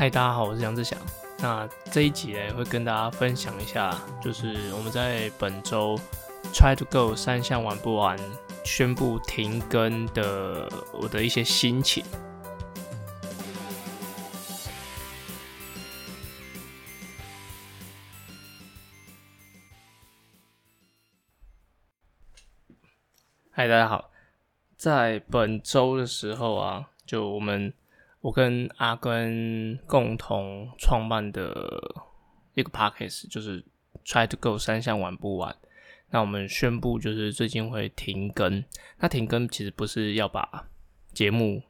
嗨，大家好，我是杨志祥。那这一集呢，会跟大家分享一下，就是我们在本周 Try to Go 三项玩不完，宣布停更的我的一些心情。嗨，大家好，在本周的时候啊，就我们。我跟阿根共同创办的一个 podcast 就是 Try to Go 三项玩不完。那我们宣布就是最近会停更。那停更其实不是要把节目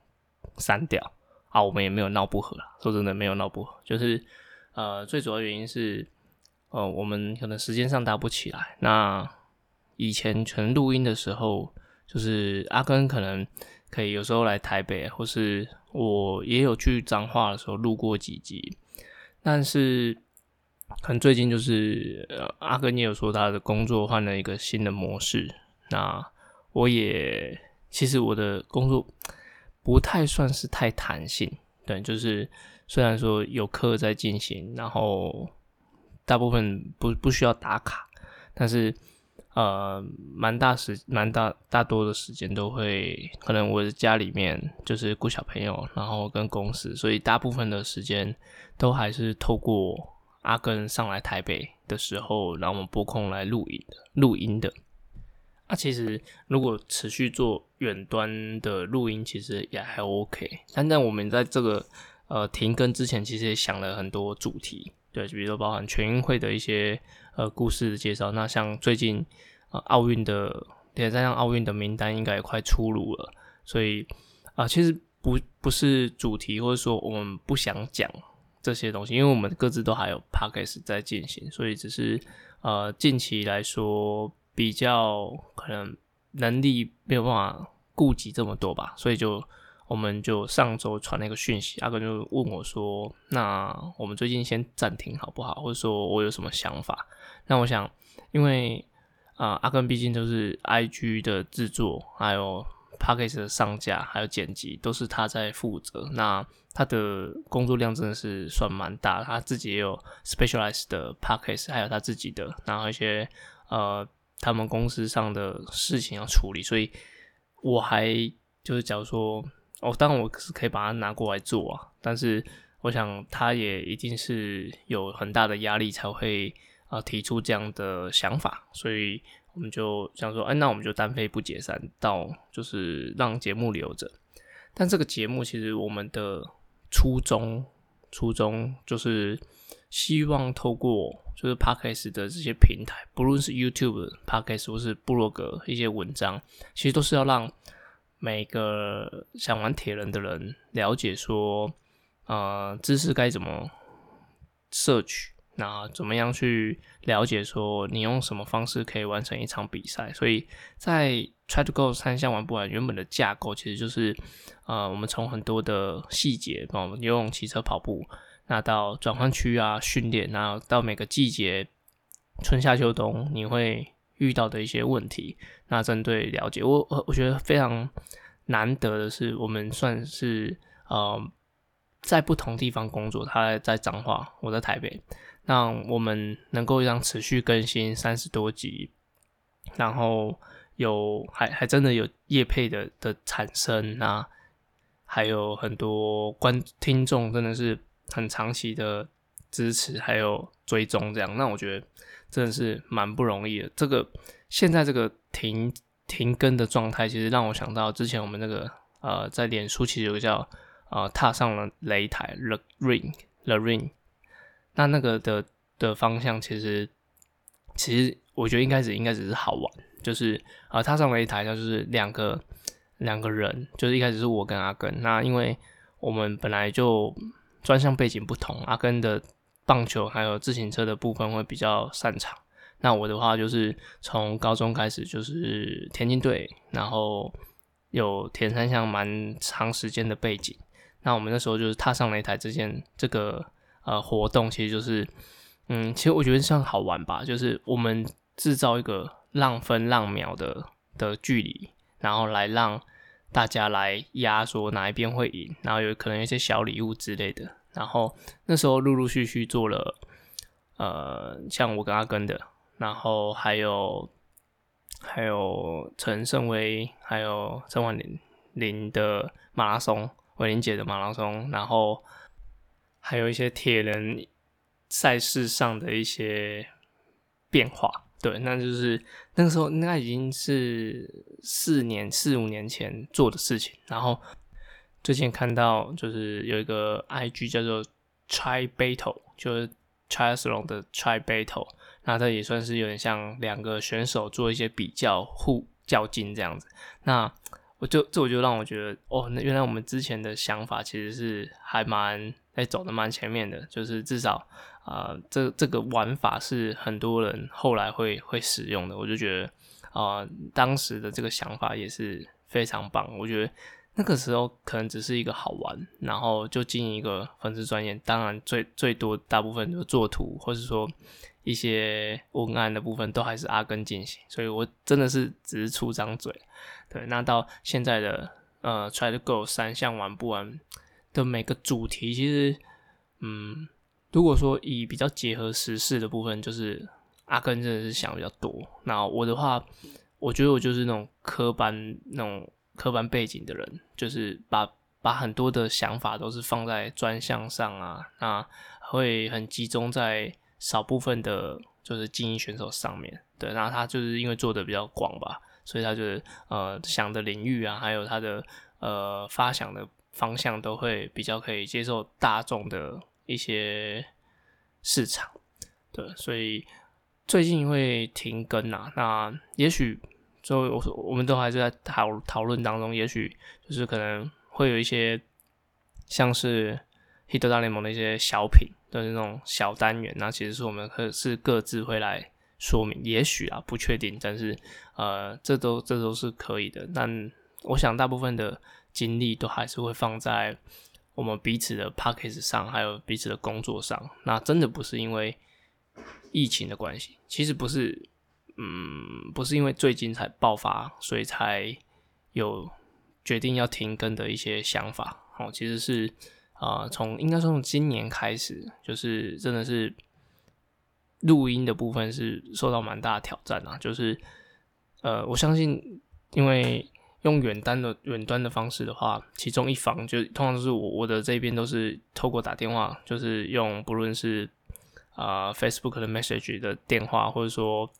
删掉啊，我们也没有闹不和啦。说真的，没有闹不和，就是呃，最主要原因是呃，我们可能时间上搭不起来。那以前全录音的时候，就是阿根可能可以有时候来台北，或是。我也有去彰化的时候录过几集，但是可能最近就是呃，阿根也有说他的工作换了一个新的模式。那我也其实我的工作不太算是太弹性，对，就是虽然说有课在进行，然后大部分不不需要打卡，但是。呃，蛮大时，蛮大大多的时间都会，可能我的家里面就是顾小朋友，然后跟公司，所以大部分的时间都还是透过阿根上来台北的时候，然后我们拨空来录音的，录音的。啊，其实如果持续做远端的录音，其实也还 OK。但在我们在这个呃停更之前，其实也想了很多主题，对，就比如说包含全运会的一些。呃，故事的介绍。那像最近呃奥运的，对，再像奥运的名单应该也快出炉了。所以啊、其实不不是主题，或者说我们不想讲这些东西，因为我们各自都还有 podcast 在进行，所以只是呃近期来说比较可能能力没有办法顾及这么多吧，所以就。我们就上周传了一个讯息，阿根就问我说：“那我们最近先暂停好不好？或者说我有什么想法？”那我想，因为啊、阿根毕竟都是 IG 的制作，还有 Podcast 的上架，还有剪辑，都是他在负责。那他的工作量真的是算蛮大，他自己也有 specialized 的 Podcast，还有他自己的，然后一些呃他们公司上的事情要处理，所以我还就是假如说。哦，当然我是可以把它拿过来做啊，但是我想他也一定是有很大的压力才会啊、提出这样的想法，所以我们就想说，哎，那我们就单飞不解散，到就是让节目留着。但这个节目其实我们的初衷，初衷就是希望透过就是 Podcast 的这些平台，不论是 YouTube、Podcast 或是部落格一些文章，其实都是要让。每个想玩铁人的人了解说，呃，知识该怎么摄取，那怎么样去了解说你用什么方式可以完成一场比赛？所以在 Try to Go 三项玩不完原本的架构其实就是，呃，我们从很多的细节，包括游泳、骑车、跑步，那到转换区啊训练，然后到每个季节，春夏秋冬，你会。遇到的一些问题，那针对了解。我，我我觉得非常难得的是，我们算是呃在不同地方工作，他在彰化，我在台北，那我们能够让持续更新三十多集，然后有还还真的有业配的的产生，那还有很多观听众真的是很长期的支持，还有追踪这样，那我觉得。真的是蛮不容易的。这个现在这个停停更的状态，其实让我想到之前我们那个呃，在脸书其实有个叫呃踏上了擂台 The Ring The Ring，那那个的的方向其实其实我觉得一开始应该只是好玩，就是呃踏上擂台，就是两个两个人，就是一开始是我跟阿根，那因为我们本来就专项背景不同，阿根的。棒球还有自行车的部分会比较擅长。那我的话就是从高中开始就是田径队，然后有田三项蛮长时间的背景。那我们那时候就是踏上擂台这件这个呃活动，其实就是嗯，其实我觉得算好玩吧，就是我们制造一个浪分浪秒的的距离，然后来让大家来压说哪一边会赢，然后有可能有一些小礼物之类的。然后那时候陆陆续续做了，呃，像我跟阿根的，然后还有还有陈胜威，还有陈婉玲玲的马拉松，伟玲姐的马拉松，然后还有一些铁人赛事上的一些变化。对，那就是那个时候，那已经是四年、四五年前做的事情。然后最近看到，就是有一个 IG 叫做 Try Battle，就是 Triathlon 的 Try Battle，那这也算是有点像两个选手做一些比较、互较劲这样子。那我就这我就让我觉得，哦，那原来我们之前的想法其实是还蛮在走的蛮前面的，就是至少。啊、这这个玩法是很多人后来会会使用的，我就觉得啊、当时的这个想法也是非常棒。我觉得那个时候可能只是一个好玩，然后就经营一个粉丝专业，当然最最多大部分就做图，或是说一些文案的部分都还是阿根进行，所以我真的是只是出张嘴。对，那到现在的呃，Try to Go 三项玩不完的每个主题，其实嗯。如果说以比较结合时事的部分，就是阿根真的是想比较多。那我的话，我觉得我就是那种科班那种科班背景的人，就是把把很多的想法都是放在专项上啊，那会很集中在少部分的，就是精英选手上面。对，然后他就是因为做的比较广吧，所以他就是呃想的领域啊，还有他的呃发想的方向都会比较可以接受大众的。一些市场，对，所以最近会停更啊。那也许，就我说我们都还是在讨讨论当中。也许就是可能会有一些像是《Hit 大联盟》的一些小品的那种小单元，那其实是我们可是各自会来说明。也许啊，不确定，但是呃，这都这都是可以的。但我想大部分的精力都还是会放在。我们彼此的 Podcast 上，还有彼此的工作上，那真的不是因为疫情的关系，其实不是，嗯，不是因为最近才爆发，所以才有决定要停更的一些想法。哦，其实是啊，从、应该说从今年开始，就是真的是录音的部分是受到蛮大的挑战啊，就是呃，我相信因为。用远端的远端的方式的话，其中一方就通常都是我我的这边都是透过打电话，就是用不论是啊、Facebook 的 Message 的电话，或者说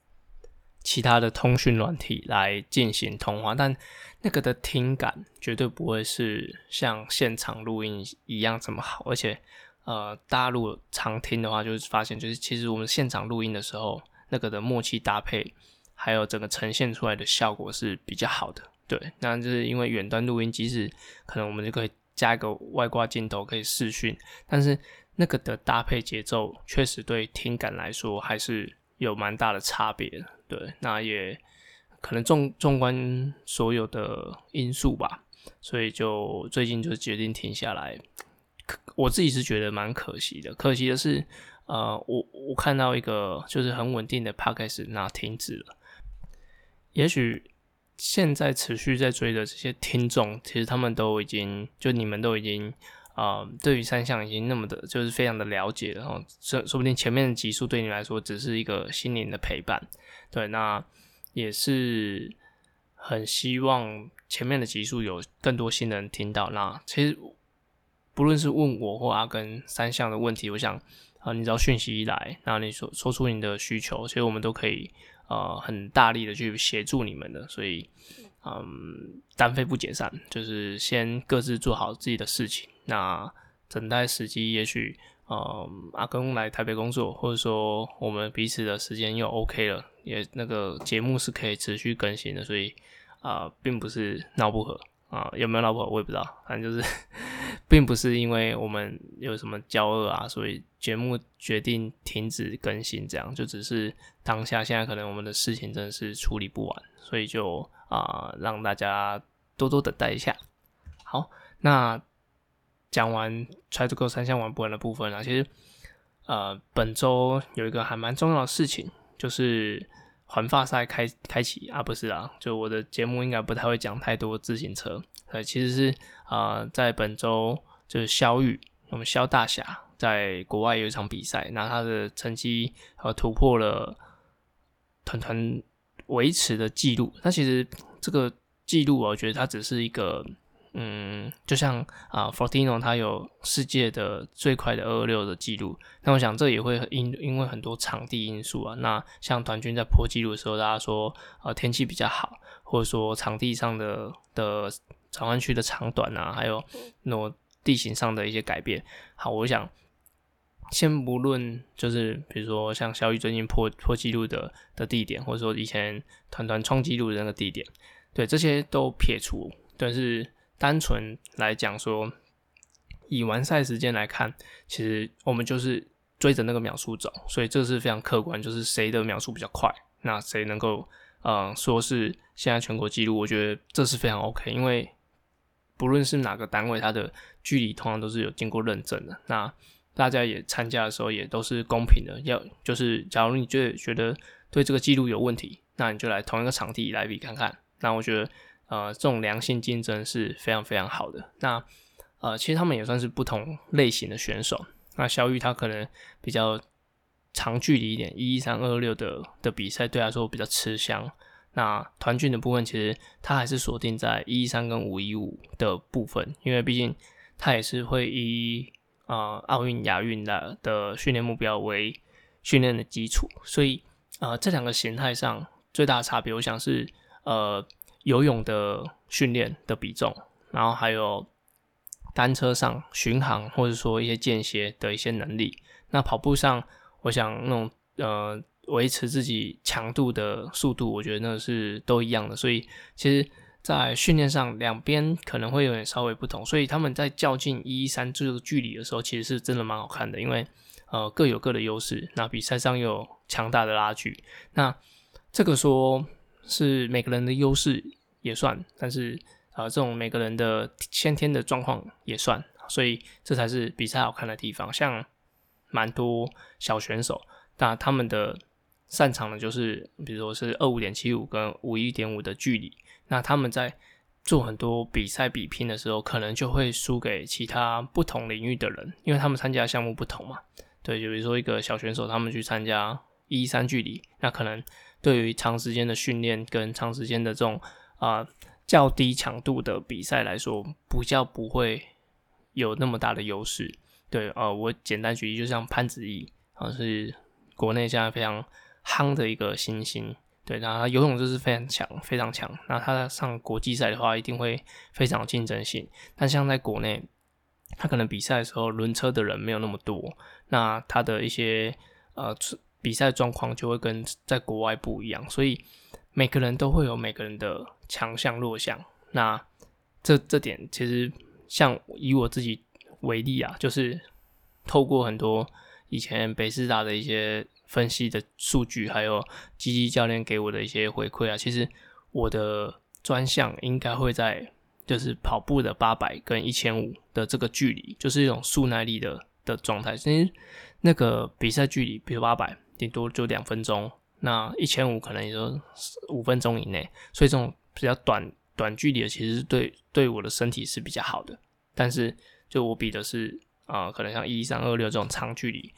其他的通讯软体来进行通话，但那个的听感绝对不会是像现场录音一样这么好，而且呃，大家如果常听的话，就是发现就是其实我们现场录音的时候，那个的默契搭配，还有整个呈现出来的效果是比较好的。对，那就是因为远端录音，即使可能我们就可以加一个外挂镜头可以视讯，但是那个的搭配节奏确实对听感来说还是有蛮大的差别。对，那也可能纵纵观所有的因素吧，所以就最近就决定停下来。我自己是觉得蛮可惜的，可惜的是，呃，我我看到一个就是很稳定的 Podcast 那停止了，也许。现在持续在追的这些听众，其实他们都已经，就你们都已经，啊、呃，对于三项已经那么的，就是非常的了解了，然后说说不定前面的集数对你来说只是一个心灵的陪伴，对，那也是很希望前面的集数有更多新人听到。那其实不论是问我或阿根三项的问题，我想啊、呃，你只要讯息一来，然后你说说出你的需求，其实我们都可以。呃，很大力的去协助你们的，所以，嗯，单飞不解散，就是先各自做好自己的事情。那等待时机，也许，嗯，阿根来台北工作，或者说我们彼此的时间又 OK 了，也那个节目是可以持续更新的，所以啊、并不是闹不和。啊，有没有闹不和我也不知道，反正就是，并不是因为我们有什么交恶啊，所以节目决定停止更新，这样就只是当下现在可能我们的事情真的是处理不完，所以就啊、让大家多多等待一下。好，那讲完 Try to Go 三项玩不完的部分啊，其实呃本周有一个还蛮重要的事情，就是。环法赛开开启啊，不是啊，就我的节目应该不太会讲太多自行车。呃，其实是啊、在本周就是萧玉我们萧大侠在国外有一场比赛，那他的成绩呃突破了团团维持的记录。那其实这个记录，我觉得它只是一个。嗯，就像啊、Fortino 他有世界的最快的二二六的记录，那我想这也会因因为很多场地因素啊。那像团军在破纪录的时候，大家说呃天气比较好，或者说场地上的的转弯区的长短啊，还有那种地形上的一些改变。好，我想先不论就是比如说像小雨最近破破纪录的的地点，或者说以前团团创纪录的那个地点，对这些都撇除，但是。单纯来讲说，以完赛时间来看，其实我们就是追着那个秒数走，所以这是非常客观，就是谁的秒数比较快，那谁能够呃说是现在全国纪录，我觉得这是非常 OK，因为不论是哪个单位，它的距离通常都是有经过认证的，那大家也参加的时候也都是公平的，要就是假如你觉得觉得对这个记录有问题，那你就来同一个场地来比看看，那我觉得。呃，这种良性竞争是非常非常好的。那呃，其实他们也算是不同类型的选手。那肖玉他可能比较长距离一点，一一三二六的的比赛对他来说比较吃香。那团训的部分，其实他还是锁定在一一三跟五一五的部分，因为毕竟他也是会以呃奥运、亚运的的训练目标为训练的基础。所以呃，这两个形态上最大的差别，我想是呃。游泳的训练的比重，然后还有单车上巡航，或者说一些间歇的一些能力。那跑步上，我想那种呃维持自己强度的速度，我觉得那是都一样的。所以其实，在训练上两边可能会有点稍微不同。所以他们在较劲一一三这个距离的时候，其实是真的蛮好看的，因为呃各有各的优势。那比赛上又有强大的拉锯，那这个说。是每个人的优势也算，但是呃，这种每个人的先天的状况也算，所以这才是比赛好看的地方。像蛮多小选手，那他们的擅长的就是，比如说是二五点七五跟五一点五的距离，那他们在做很多比赛比拼的时候，可能就会输给其他不同领域的人，因为他们参加项目不同嘛。对，就比如说一个小选手，他们去参加一三距离，那可能。对于长时间的训练跟长时间的这种啊、呃、较低强度的比赛来说，比较不会有那么大的优势。对，呃，我简单举例，就像潘子毅啊，是国内现在非常夯的一个新星。对，那他游泳就是非常强，非常强。那他上国际赛的话，一定会非常有竞争性。但像在国内，他可能比赛的时候轮车的人没有那么多，那他的一些呃。比赛状况就会跟在国外不一样，所以每个人都会有每个人的强项弱项。那这这点其实像以我自己为例啊，就是透过很多以前北师大的一些分析的数据，还有基基教练给我的一些回馈啊，其实我的专项应该会在就是跑步的八百跟一千五的这个距离，就是一种速耐力的的状态。其实那个比赛距离，比如八百。顶多就两分钟，那一千五可能也就五分钟以内，所以这种比较短短距离的，其实对对我的身体是比较好的。但是就我比的是啊、可能像一三二六这种长距离，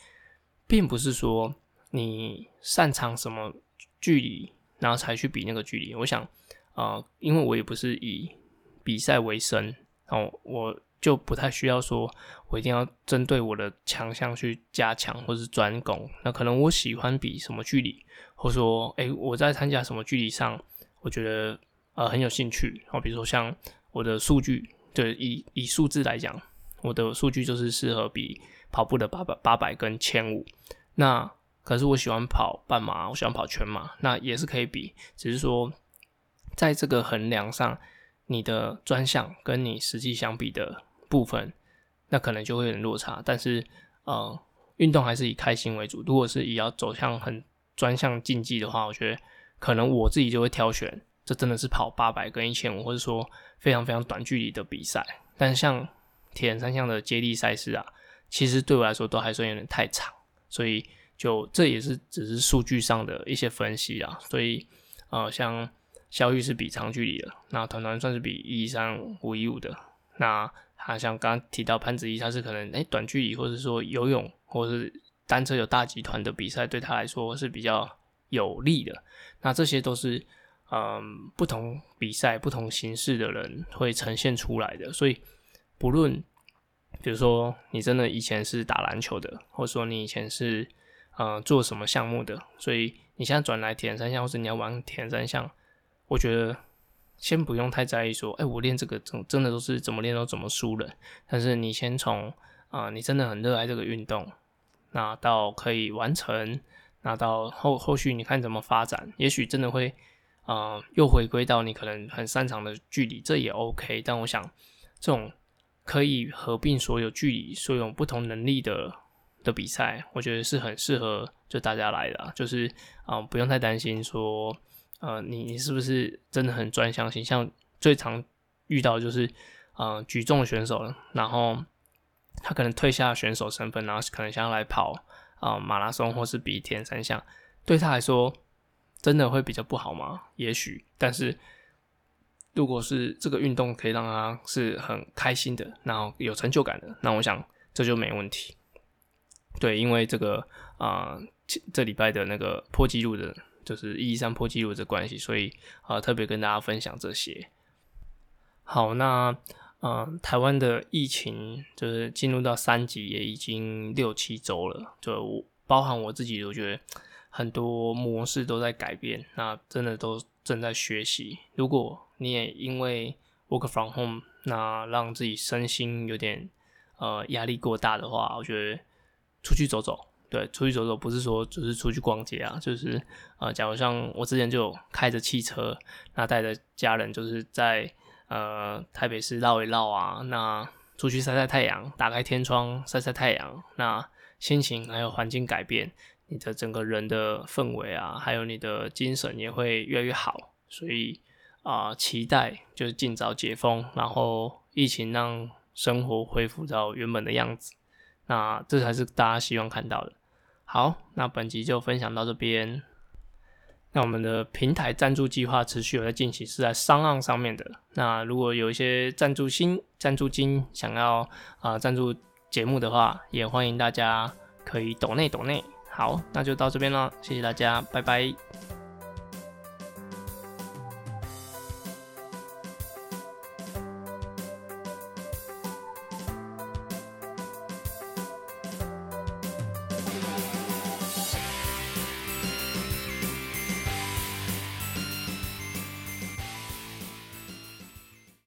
并不是说你擅长什么距离，然后才去比那个距离。我想啊、因为我也不是以比赛为生，然后我。就不太需要说，我一定要针对我的强项去加强或是专攻。那可能我喜欢比什么距离，或说，诶、我在参加什么距离上，我觉得呃很有兴趣。哦，比如说像我的数据，对，以以数字来讲，我的数据就是适合比跑步的八百八百跟千五。那可是我喜欢跑半马，我喜欢跑全马，那也是可以比，只是说在这个衡量上，你的专项跟你实际相比的。部分，那可能就会有点落差，但是呃，运动还是以开心为主。如果是以要走向很专项竞技的话，我觉得可能我自己就会挑选，这真的是跑八百跟一千五，或者说非常非常短距离的比赛。但像铁人三项的接力赛事啊，其实对我来说都还算有点太长，所以就这也是只是数据上的一些分析啊。所以呃，像肖玉是比长距离的，那团团算是比一三五一五的。那他像刚刚提到潘子怡，他是可能诶、欸、短距离，或者说游泳，或者是单车有大集团的比赛，对他来说是比较有利的。那这些都是嗯不同比赛、不同形式的人会呈现出来的。所以不论比如说你真的以前是打篮球的，或者说你以前是嗯做什么项目的，所以你现在转来铁人三项，或者你要玩铁人三项，我觉得。先不用太在意说，哎、我练这个真真的都是怎么练都怎么输了。但是你先从啊、你真的很热爱这个运动，那到可以完成，那到后后续你看怎么发展，也许真的会啊、又回归到你可能很擅长的距离，这也 OK。但我想，这种可以合并所有距离、所有不同能力的的比赛，我觉得是很适合就大家来的、就是啊、不用太担心说。呃，你你是不是真的很专项型？像最常遇到就是，呃，举重选手，然后他可能退下选手身份，然后可能想要来跑啊、马拉松或是比铁人三项，对他来说真的会比较不好吗？也许，但是如果是这个运动可以让他是很开心的，然后有成就感的，那我想这就没问题。对，因为这个啊、呃，这礼拜的那个破纪录的。就是一一三破纪录的关系，所以啊、特别跟大家分享这些。好，那呃，台湾的疫情就是进入到三级，也已经六七周了。就包含我自己，我觉得很多模式都在改变，那真的都正在学习。如果你也因为 work from home，那让自己身心有点呃压力过大的话，我觉得出去走走。对，出去走走不是说就是出去逛街啊，就是呃，假如像我之前就开着汽车，那带着家人就是在呃台北市绕一绕啊，那出去晒晒太阳，打开天窗晒晒太阳，那心情还有环境改变，你的整个人的氛围啊，还有你的精神也会越来越好，所以啊、期待就是尽早解封，然后疫情让生活恢复到原本的样子，那这才是大家希望看到的。好，那本集就分享到这边。那我们的平台赞助计划持续有在进行，是在商岸上面的。那如果有一些赞助新、赞助金想要啊赞助节目的话，也欢迎大家可以抖内抖内。好，那就到这边了，谢谢大家，拜拜。